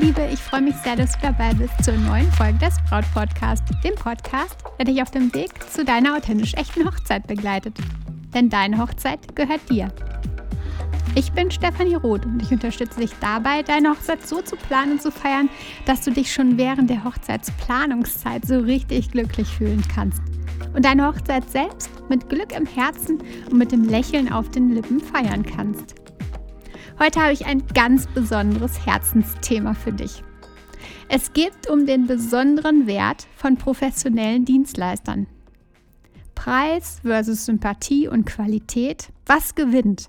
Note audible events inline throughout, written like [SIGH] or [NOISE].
Liebe, ich freue mich sehr, dass du dabei bist zur neuen Folge des Braut Podcast, dem Podcast, der dich auf dem Weg zu deiner authentisch echten Hochzeit begleitet. Denn deine Hochzeit gehört dir. Ich bin Stefanie Roth und ich unterstütze dich dabei, deine Hochzeit so zu planen und zu feiern, dass du dich schon während der Hochzeitsplanungszeit so richtig glücklich fühlen kannst. Und deine Hochzeit selbst mit Glück im Herzen und mit dem Lächeln auf den Lippen feiern kannst. Heute habe ich ein ganz besonderes Herzensthema für dich. Es geht um den besonderen Wert von professionellen Dienstleistern. Preis versus Sympathie und Qualität, was gewinnt?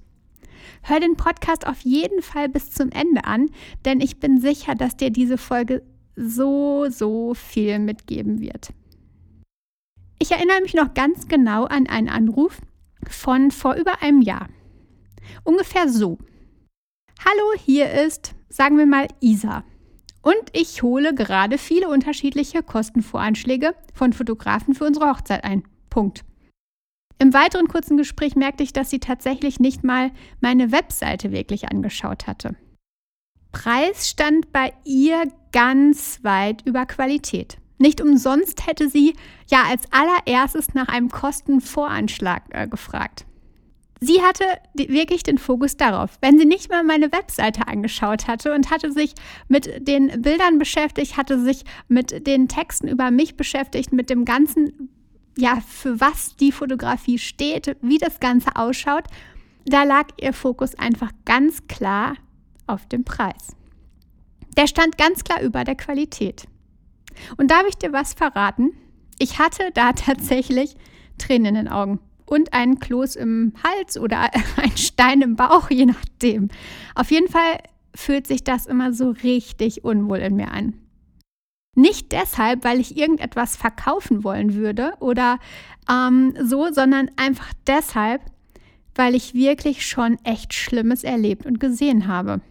Hör den Podcast auf jeden Fall bis zum Ende an, denn ich bin sicher, dass dir diese Folge so, so viel mitgeben wird. Ich erinnere mich noch ganz genau an einen Anruf von vor über einem Jahr. Ungefähr so. Hallo, hier ist, sagen wir mal, Isa. Und ich hole gerade viele unterschiedliche Kostenvoranschläge von Fotografen für unsere Hochzeit ein. Punkt. Im weiteren kurzen Gespräch merkte ich, dass sie tatsächlich nicht mal meine Webseite wirklich angeschaut hatte. Preis stand bei ihr ganz weit über Qualität. Nicht umsonst hätte sie ja als allererstes nach einem Kostenvoranschlag äh, gefragt. Sie hatte wirklich den Fokus darauf. Wenn sie nicht mal meine Webseite angeschaut hatte und hatte sich mit den Bildern beschäftigt, hatte sich mit den Texten über mich beschäftigt, mit dem ganzen, ja, für was die Fotografie steht, wie das Ganze ausschaut, da lag ihr Fokus einfach ganz klar auf dem Preis. Der stand ganz klar über der Qualität. Und darf ich dir was verraten? Ich hatte da [LAUGHS] tatsächlich Tränen in den Augen und einen Kloß im Hals oder [LAUGHS] ein Stein im Bauch, je nachdem. Auf jeden Fall fühlt sich das immer so richtig unwohl in mir an. Nicht deshalb, weil ich irgendetwas verkaufen wollen würde oder ähm, so, sondern einfach deshalb, weil ich wirklich schon echt Schlimmes erlebt und gesehen habe.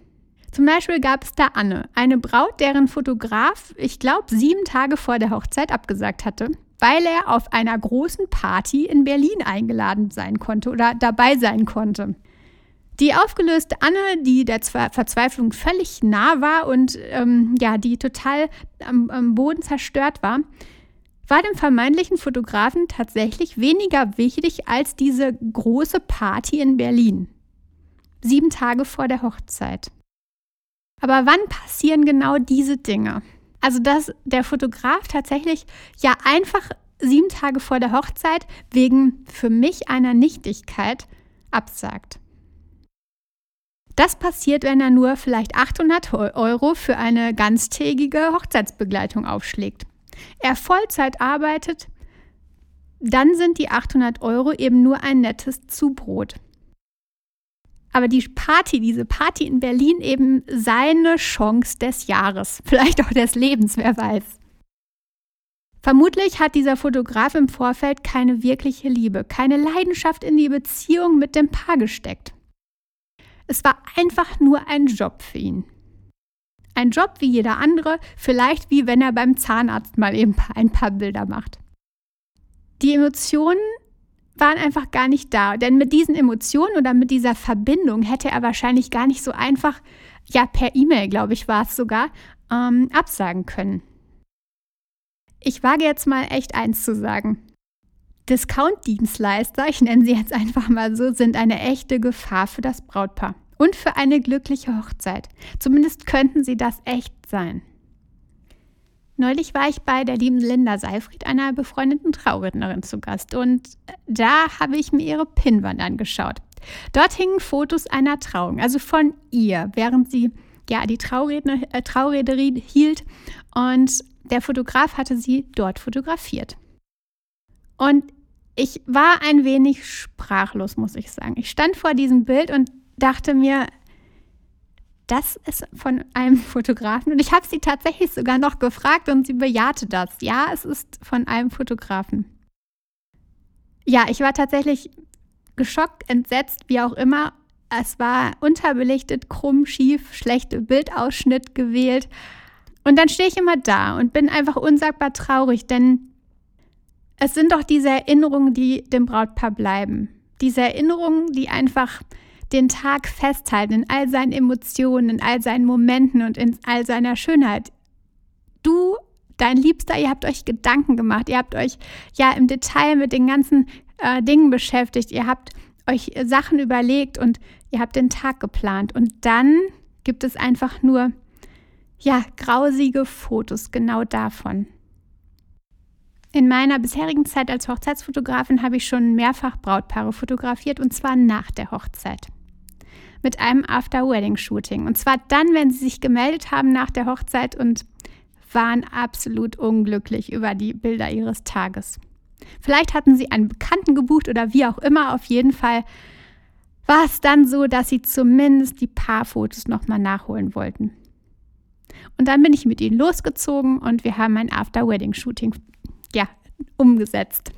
Zum Beispiel gab es da Anne, eine Braut, deren Fotograf, ich glaube, sieben Tage vor der Hochzeit abgesagt hatte weil er auf einer großen Party in Berlin eingeladen sein konnte oder dabei sein konnte. Die aufgelöste Anne, die der Verzweiflung völlig nah war und ähm, ja, die total am, am Boden zerstört war, war dem vermeintlichen Fotografen tatsächlich weniger wichtig als diese große Party in Berlin. Sieben Tage vor der Hochzeit. Aber wann passieren genau diese Dinge? Also, dass der Fotograf tatsächlich ja einfach sieben Tage vor der Hochzeit wegen für mich einer Nichtigkeit absagt. Das passiert, wenn er nur vielleicht 800 Euro für eine ganztägige Hochzeitsbegleitung aufschlägt. Er Vollzeit arbeitet, dann sind die 800 Euro eben nur ein nettes Zubrot aber die Party, diese Party in Berlin eben seine Chance des Jahres, [LAUGHS] vielleicht auch des Lebens, wer weiß. Vermutlich hat dieser Fotograf im Vorfeld keine wirkliche Liebe, keine Leidenschaft in die Beziehung mit dem Paar gesteckt. Es war einfach nur ein Job für ihn. Ein Job wie jeder andere, vielleicht wie wenn er beim Zahnarzt mal eben ein paar Bilder macht. Die Emotionen waren einfach gar nicht da. Denn mit diesen Emotionen oder mit dieser Verbindung hätte er wahrscheinlich gar nicht so einfach, ja, per E-Mail, glaube ich, war es sogar, ähm, absagen können. Ich wage jetzt mal echt eins zu sagen. Discount-Dienstleister, ich nenne sie jetzt einfach mal so, sind eine echte Gefahr für das Brautpaar und für eine glückliche Hochzeit. Zumindest könnten sie das echt sein. Neulich war ich bei der lieben Linda Seifried, einer befreundeten Traurednerin, zu Gast und da habe ich mir ihre Pinnwand angeschaut. Dort hingen Fotos einer Trauung, also von ihr, während sie ja die Trauredner, äh, Traurederie hielt und der Fotograf hatte sie dort fotografiert. Und ich war ein wenig sprachlos, muss ich sagen. Ich stand vor diesem Bild und dachte mir, das ist von einem [LAUGHS] Fotografen. Und ich habe sie tatsächlich sogar noch gefragt und sie bejahte das. Ja, es ist von einem Fotografen. Ja, ich war tatsächlich geschockt, entsetzt, wie auch immer. Es war unterbelichtet, krumm, schief, schlechter Bildausschnitt gewählt. Und dann stehe ich immer da und bin einfach unsagbar traurig, denn es sind doch diese Erinnerungen, die dem Brautpaar bleiben. Diese Erinnerungen, die einfach den Tag festhalten in all seinen Emotionen, in all seinen Momenten und in all seiner Schönheit. Du, dein Liebster, ihr habt euch Gedanken gemacht, ihr habt euch ja im Detail mit den ganzen äh, Dingen beschäftigt, ihr habt euch Sachen überlegt und ihr habt den Tag geplant. Und dann gibt es einfach nur, ja, grausige Fotos genau davon. In meiner bisherigen Zeit als Hochzeitsfotografin habe ich schon mehrfach Brautpaare fotografiert und zwar nach der Hochzeit. Mit einem After-Wedding-Shooting. Und zwar dann, wenn sie sich gemeldet haben nach der Hochzeit und waren absolut unglücklich über die Bilder ihres Tages. Vielleicht hatten sie einen Bekannten gebucht oder wie auch immer. Auf jeden Fall war es dann so, dass sie zumindest die Paarfotos nochmal nachholen wollten. Und dann bin ich mit ihnen losgezogen und wir haben ein After-Wedding-Shooting ja, umgesetzt.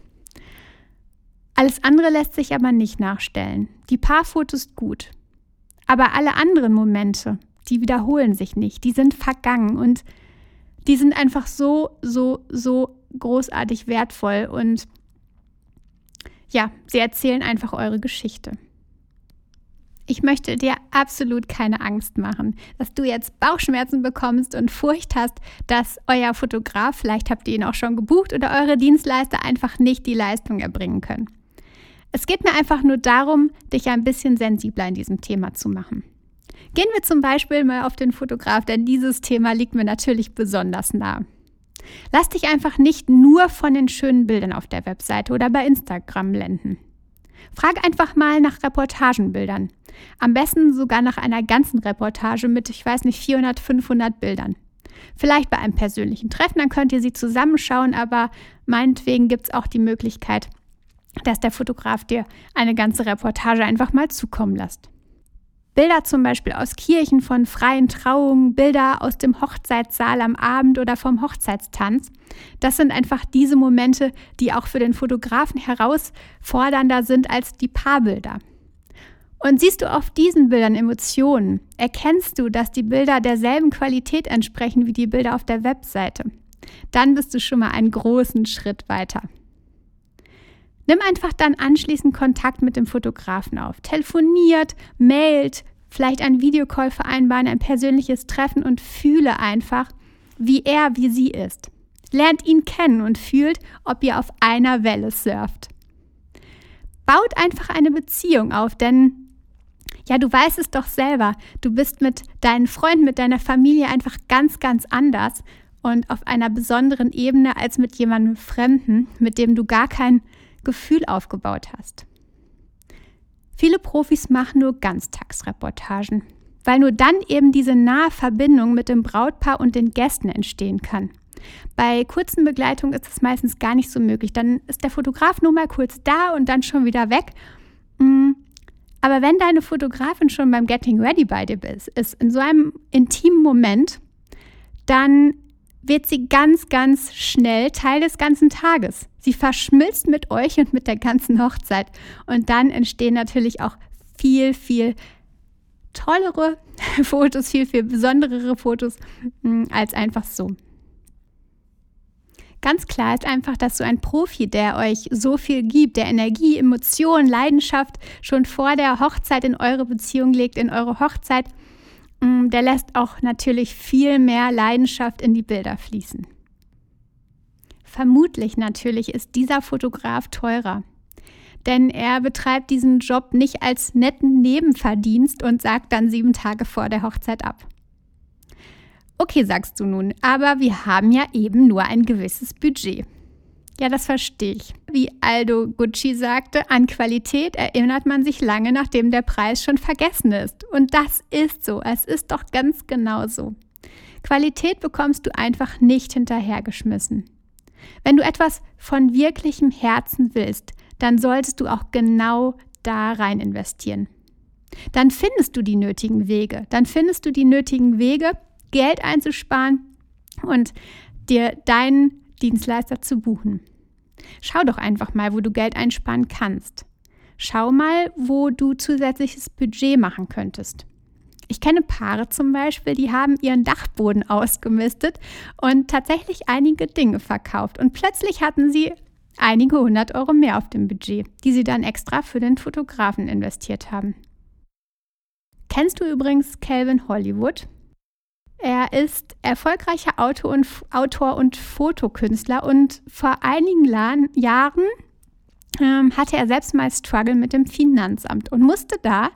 Alles andere lässt sich aber nicht nachstellen. Die Paarfotos gut. Aber alle anderen Momente, die wiederholen sich nicht. Die sind vergangen und die sind einfach so, so, so großartig wertvoll und ja, sie erzählen einfach eure Geschichte. Ich möchte dir absolut keine Angst machen, dass du jetzt Bauchschmerzen bekommst und Furcht hast, dass euer Fotograf, vielleicht habt ihr ihn auch schon gebucht, oder eure Dienstleister einfach nicht die Leistung erbringen können. Es geht mir einfach nur darum, dich ein bisschen sensibler in diesem Thema zu machen. Gehen wir zum Beispiel mal auf den Fotograf, denn dieses Thema liegt mir natürlich besonders nah. Lass dich einfach nicht nur von den schönen Bildern auf der Webseite oder bei Instagram blenden. Frag einfach mal nach Reportagenbildern. Am besten sogar nach einer ganzen Reportage mit, ich weiß nicht, 400, 500 Bildern. Vielleicht bei einem persönlichen Treffen, dann könnt ihr sie zusammenschauen, aber meinetwegen gibt es auch die Möglichkeit, dass der Fotograf dir eine ganze Reportage einfach mal zukommen lässt. Bilder zum Beispiel aus Kirchen von freien Trauungen, Bilder aus dem Hochzeitssaal am Abend oder vom Hochzeitstanz. Das sind einfach diese Momente, die auch für den Fotografen herausfordernder sind als die Paarbilder. Und siehst du auf diesen Bildern Emotionen, erkennst du, dass die Bilder derselben Qualität entsprechen wie die Bilder auf der Webseite. Dann bist du schon mal einen großen Schritt weiter. Nimm einfach dann anschließend Kontakt mit dem Fotografen auf. Telefoniert, mailt, vielleicht ein Videocall vereinbaren, ein persönliches Treffen und fühle einfach, wie er, wie sie ist. Lernt ihn kennen und fühlt, ob ihr auf einer Welle surft. Baut einfach eine Beziehung auf, denn ja, du weißt es doch selber, du bist mit deinen Freunden, mit deiner Familie einfach ganz, ganz anders und auf einer besonderen Ebene als mit jemandem Fremden, mit dem du gar kein Gefühl aufgebaut hast. Viele Profis machen nur Ganztagsreportagen, weil nur dann eben diese nahe Verbindung mit dem Brautpaar und den Gästen entstehen kann. Bei kurzen Begleitungen ist es meistens gar nicht so möglich. Dann ist der Fotograf nur mal kurz da und dann schon wieder weg. Mm. Aber wenn deine Fotografin schon beim Getting Ready bei dir ist, ist in so einem intimen Moment, dann wird sie ganz, ganz schnell Teil des ganzen Tages. Sie verschmilzt mit euch und mit der ganzen Hochzeit. Und dann entstehen natürlich auch viel, viel tollere [LAUGHS] Fotos, viel, viel besonderere Fotos hm, als einfach so. Ganz klar ist einfach, dass so ein Profi, der euch so viel gibt, der Energie, Emotionen, Leidenschaft schon vor der Hochzeit in eure Beziehung legt, in eure Hochzeit, der lässt auch natürlich viel mehr Leidenschaft in die Bilder fließen. Vermutlich natürlich ist dieser Fotograf teurer, denn er betreibt diesen Job nicht als netten Nebenverdienst und sagt dann sieben Tage vor der Hochzeit ab. Okay, sagst du nun, aber wir haben ja eben nur ein gewisses Budget. Ja, das verstehe ich. Wie Aldo Gucci sagte, an Qualität erinnert man sich lange, nachdem der Preis schon vergessen ist. Und das ist so. Es ist doch ganz genau so. Qualität bekommst du einfach nicht hinterhergeschmissen. Wenn du etwas von wirklichem Herzen willst, dann solltest du auch genau da rein investieren. Dann findest du die nötigen Wege. Dann findest du die nötigen Wege, Geld einzusparen und dir deinen Dienstleister zu buchen. Schau doch einfach mal, wo du Geld einsparen kannst. Schau mal, wo du zusätzliches Budget machen könntest. Ich kenne Paare zum Beispiel, die haben ihren Dachboden ausgemistet und tatsächlich einige Dinge verkauft. Und plötzlich hatten sie einige hundert Euro mehr auf dem Budget, die sie dann extra für den Fotografen investiert haben. Kennst du übrigens Calvin Hollywood? Er ist erfolgreicher Autor und, Autor und Fotokünstler und vor einigen Jahren ähm, hatte er selbst mal Struggle mit dem Finanzamt und musste da,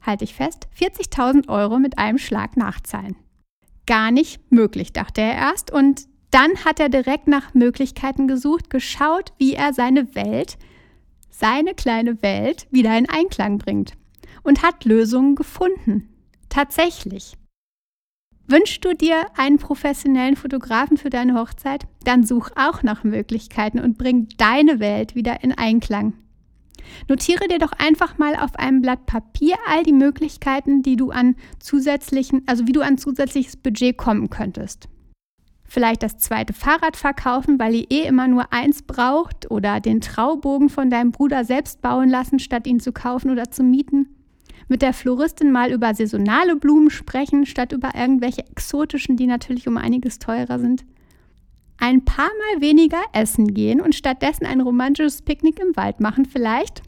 halte ich fest, 40.000 Euro mit einem Schlag nachzahlen. Gar nicht möglich, dachte er erst. Und dann hat er direkt nach Möglichkeiten gesucht, geschaut, wie er seine Welt, seine kleine Welt wieder in Einklang bringt und hat Lösungen gefunden. Tatsächlich. Wünschst du dir einen professionellen Fotografen für deine Hochzeit? Dann such auch nach Möglichkeiten und bring deine Welt wieder in Einklang. Notiere dir doch einfach mal auf einem Blatt Papier all die Möglichkeiten, die du an zusätzlichen, also wie du an zusätzliches Budget kommen könntest. Vielleicht das zweite Fahrrad verkaufen, weil ihr eh immer nur eins braucht oder den Traubogen von deinem Bruder selbst bauen lassen, statt ihn zu kaufen oder zu mieten mit der Floristin mal über saisonale Blumen sprechen, statt über irgendwelche exotischen, die natürlich um einiges teurer sind. Ein paar Mal weniger essen gehen und stattdessen ein romantisches Picknick im Wald machen vielleicht.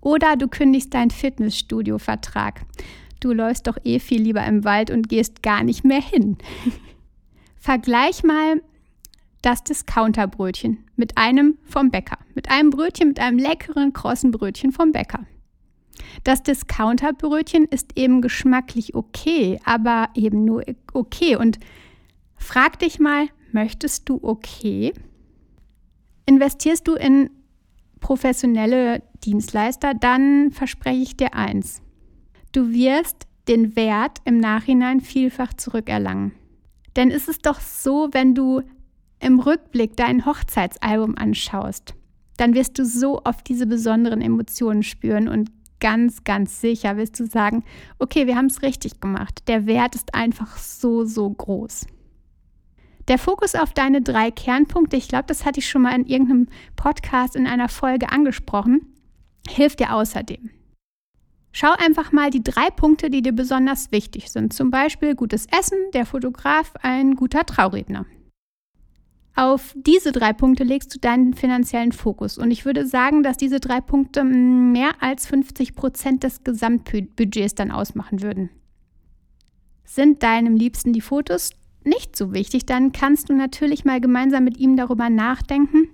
Oder du kündigst deinen Fitnessstudio-Vertrag. Du läufst doch eh viel lieber im Wald und gehst gar nicht mehr hin. [LAUGHS] Vergleich mal das Discounterbrötchen mit einem vom Bäcker. Mit einem Brötchen, mit einem leckeren, krossen Brötchen vom Bäcker. Das Discounterbrötchen ist eben geschmacklich okay, aber eben nur okay. Und frag dich mal, möchtest du okay? Investierst du in professionelle Dienstleister, dann verspreche ich dir eins. Du wirst den Wert im Nachhinein vielfach zurückerlangen. Denn ist es doch so, wenn du im Rückblick dein Hochzeitsalbum anschaust, dann wirst du so oft diese besonderen Emotionen spüren und ganz, ganz sicher wirst du sagen, okay, wir haben es richtig gemacht. Der Wert ist einfach so, so groß. Der Fokus auf deine drei Kernpunkte, ich glaube, das hatte ich schon mal in irgendeinem Podcast in einer Folge angesprochen, hilft dir außerdem. Schau einfach mal die drei Punkte, die dir besonders wichtig sind. Zum Beispiel gutes Essen, der Fotograf, ein guter Trauredner. Auf diese drei Punkte legst du deinen finanziellen Fokus. Und ich würde sagen, dass diese drei Punkte mehr als 50 Prozent des Gesamtbudgets dann ausmachen würden. Sind deinem Liebsten die Fotos nicht so wichtig, dann kannst du natürlich mal gemeinsam mit ihm darüber nachdenken,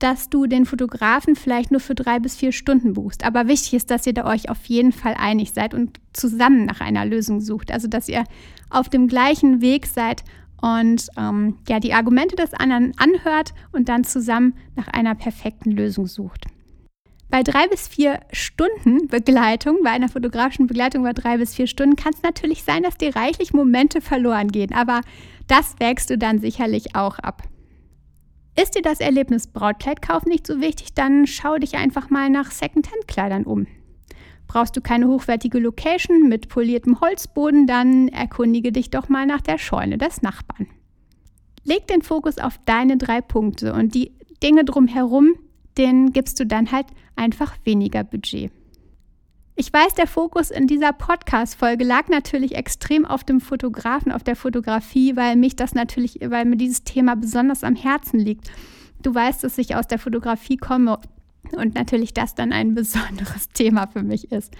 dass du den Fotografen vielleicht nur für drei bis vier Stunden buchst. Aber wichtig ist, dass ihr da euch auf jeden Fall einig seid und zusammen nach einer Lösung sucht. Also, dass ihr auf dem gleichen Weg seid und ähm, ja, die Argumente des anderen anhört und dann zusammen nach einer perfekten Lösung sucht. Bei drei bis vier Stunden Begleitung, bei einer fotografischen Begleitung bei drei bis vier Stunden, kann es natürlich sein, dass dir reichlich Momente verloren gehen, aber das wägst du dann sicherlich auch ab. Ist dir das Erlebnis Brautkleidkauf nicht so wichtig, dann schau dich einfach mal nach Secondhand-Kleidern um. Brauchst du keine hochwertige Location mit poliertem Holzboden, dann erkundige dich doch mal nach der Scheune des Nachbarn. Leg den Fokus auf deine drei Punkte und die Dinge drumherum, denen gibst du dann halt einfach weniger Budget. Ich weiß, der Fokus in dieser Podcast-Folge lag natürlich extrem auf dem Fotografen, auf der Fotografie, weil mich das natürlich, weil mir dieses Thema besonders am Herzen liegt. Du weißt, dass ich aus der Fotografie komme und natürlich das dann ein besonderes [LAUGHS] Thema für mich ist.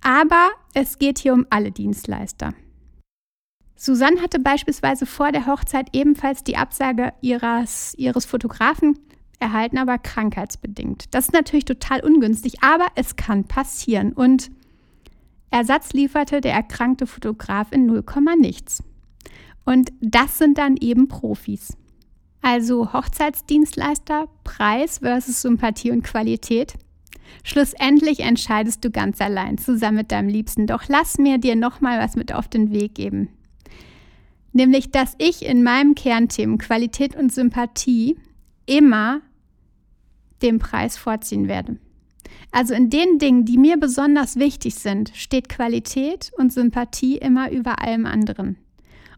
Aber es geht hier um alle Dienstleister. Susanne hatte beispielsweise vor der Hochzeit ebenfalls die Absage ihres, ihres Fotografen erhalten, aber krankheitsbedingt. Das ist natürlich total ungünstig, aber es kann passieren. Und Ersatz lieferte der erkrankte Fotograf in 0, nichts. Und das sind dann eben Profis. Also Hochzeitsdienstleister, Preis versus Sympathie und Qualität. Schlussendlich entscheidest du ganz allein zusammen mit deinem Liebsten. Doch lass mir dir nochmal was mit auf den Weg geben. Nämlich, dass ich in meinem Kernthemen Qualität und Sympathie immer den Preis vorziehen werde. Also in den Dingen, die mir besonders wichtig sind, steht Qualität und Sympathie immer über allem anderen.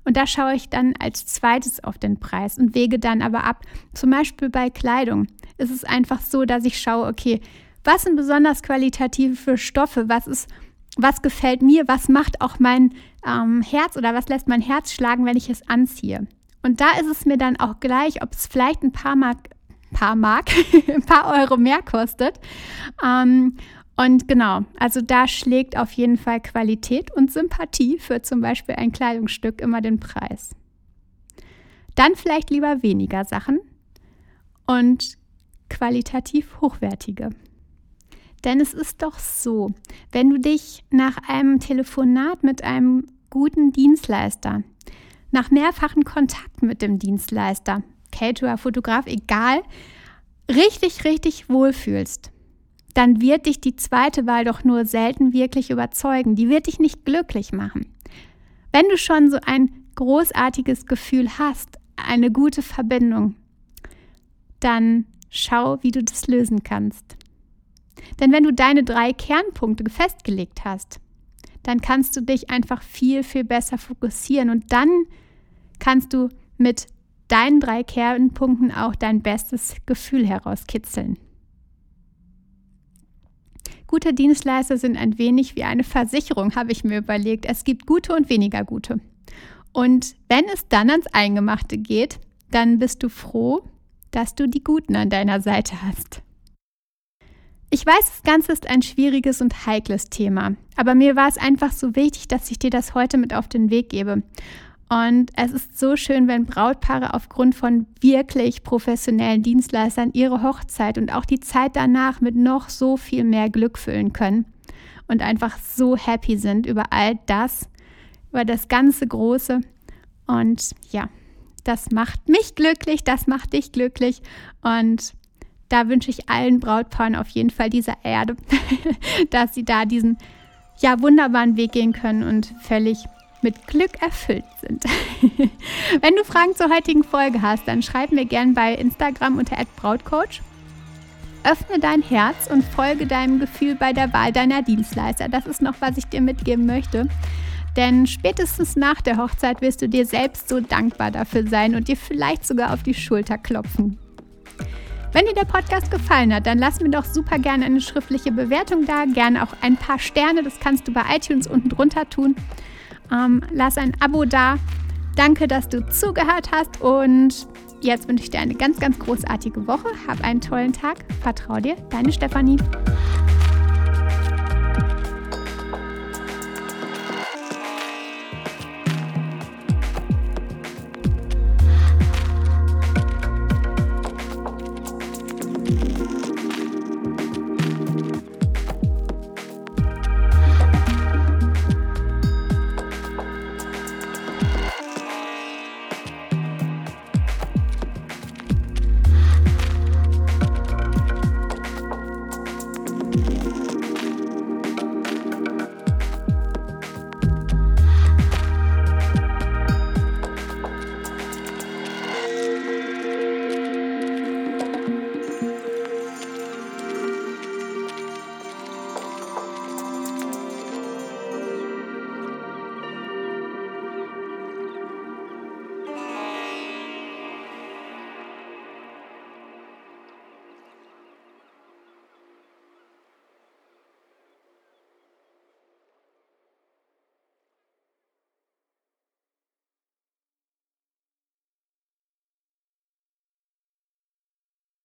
Und da schaue ich dann als zweites auf den Preis und wege dann aber ab. Zum Beispiel bei Kleidung ist es einfach so, dass ich schaue, okay, was sind besonders qualitative Stoffe? Was ist, was gefällt mir? Was macht auch mein ähm, Herz oder was lässt mein Herz schlagen, wenn ich es anziehe? Und da ist es mir dann auch gleich, ob es vielleicht ein paar, Mark, paar Mark, [LAUGHS] ein paar Euro mehr kostet. Ähm, und genau, also da schlägt auf jeden Fall Qualität und Sympathie für zum Beispiel ein Kleidungsstück immer den Preis. Dann vielleicht lieber weniger Sachen und qualitativ hochwertige. Denn es ist doch so, wenn du dich nach einem Telefonat mit einem guten Dienstleister, nach mehrfachen Kontakten mit dem Dienstleister, Caterer, Fotograf, egal, richtig, richtig wohlfühlst, dann wird dich die zweite Wahl doch nur selten wirklich überzeugen. Die wird dich nicht glücklich machen. Wenn du schon so ein großartiges Gefühl hast, eine gute Verbindung, dann schau, wie du das lösen kannst. Denn wenn du deine drei Kernpunkte festgelegt hast, dann kannst du dich einfach viel, viel besser fokussieren und dann kannst du mit deinen drei Kernpunkten auch dein bestes Gefühl herauskitzeln. Gute Dienstleister sind ein wenig wie eine Versicherung, habe ich mir überlegt. Es gibt gute und weniger gute. Und wenn es dann ans Eingemachte geht, dann bist du froh, dass du die Guten an deiner Seite hast. Ich weiß, das Ganze ist ein schwieriges und heikles Thema, aber mir war es einfach so wichtig, dass ich dir das heute mit auf den Weg gebe. Und es ist so schön, wenn Brautpaare aufgrund von wirklich professionellen Dienstleistern ihre Hochzeit und auch die Zeit danach mit noch so viel mehr Glück füllen können und einfach so happy sind über all das, über das ganze Große. Und ja, das macht mich glücklich, das macht dich glücklich. Und da wünsche ich allen Brautpaaren auf jeden Fall dieser Erde, [LAUGHS] dass sie da diesen ja wunderbaren Weg gehen können und völlig mit Glück erfüllt sind. [LAUGHS] Wenn du Fragen zur heutigen Folge hast, dann schreib mir gerne bei Instagram unter @brautcoach. Öffne dein Herz und folge deinem Gefühl bei der Wahl deiner Dienstleister. Das ist noch, was ich dir mitgeben möchte. Denn spätestens nach der Hochzeit wirst du dir selbst so dankbar dafür sein und dir vielleicht sogar auf die Schulter klopfen. Wenn dir der Podcast gefallen hat, dann lass mir doch super gerne eine schriftliche Bewertung da, gerne auch ein paar Sterne, das kannst du bei iTunes unten drunter tun. Ähm, lass ein Abo da. Danke, dass du zugehört hast und jetzt wünsche ich dir eine ganz, ganz großartige Woche. Hab einen tollen Tag. Vertrau dir, deine Stefanie.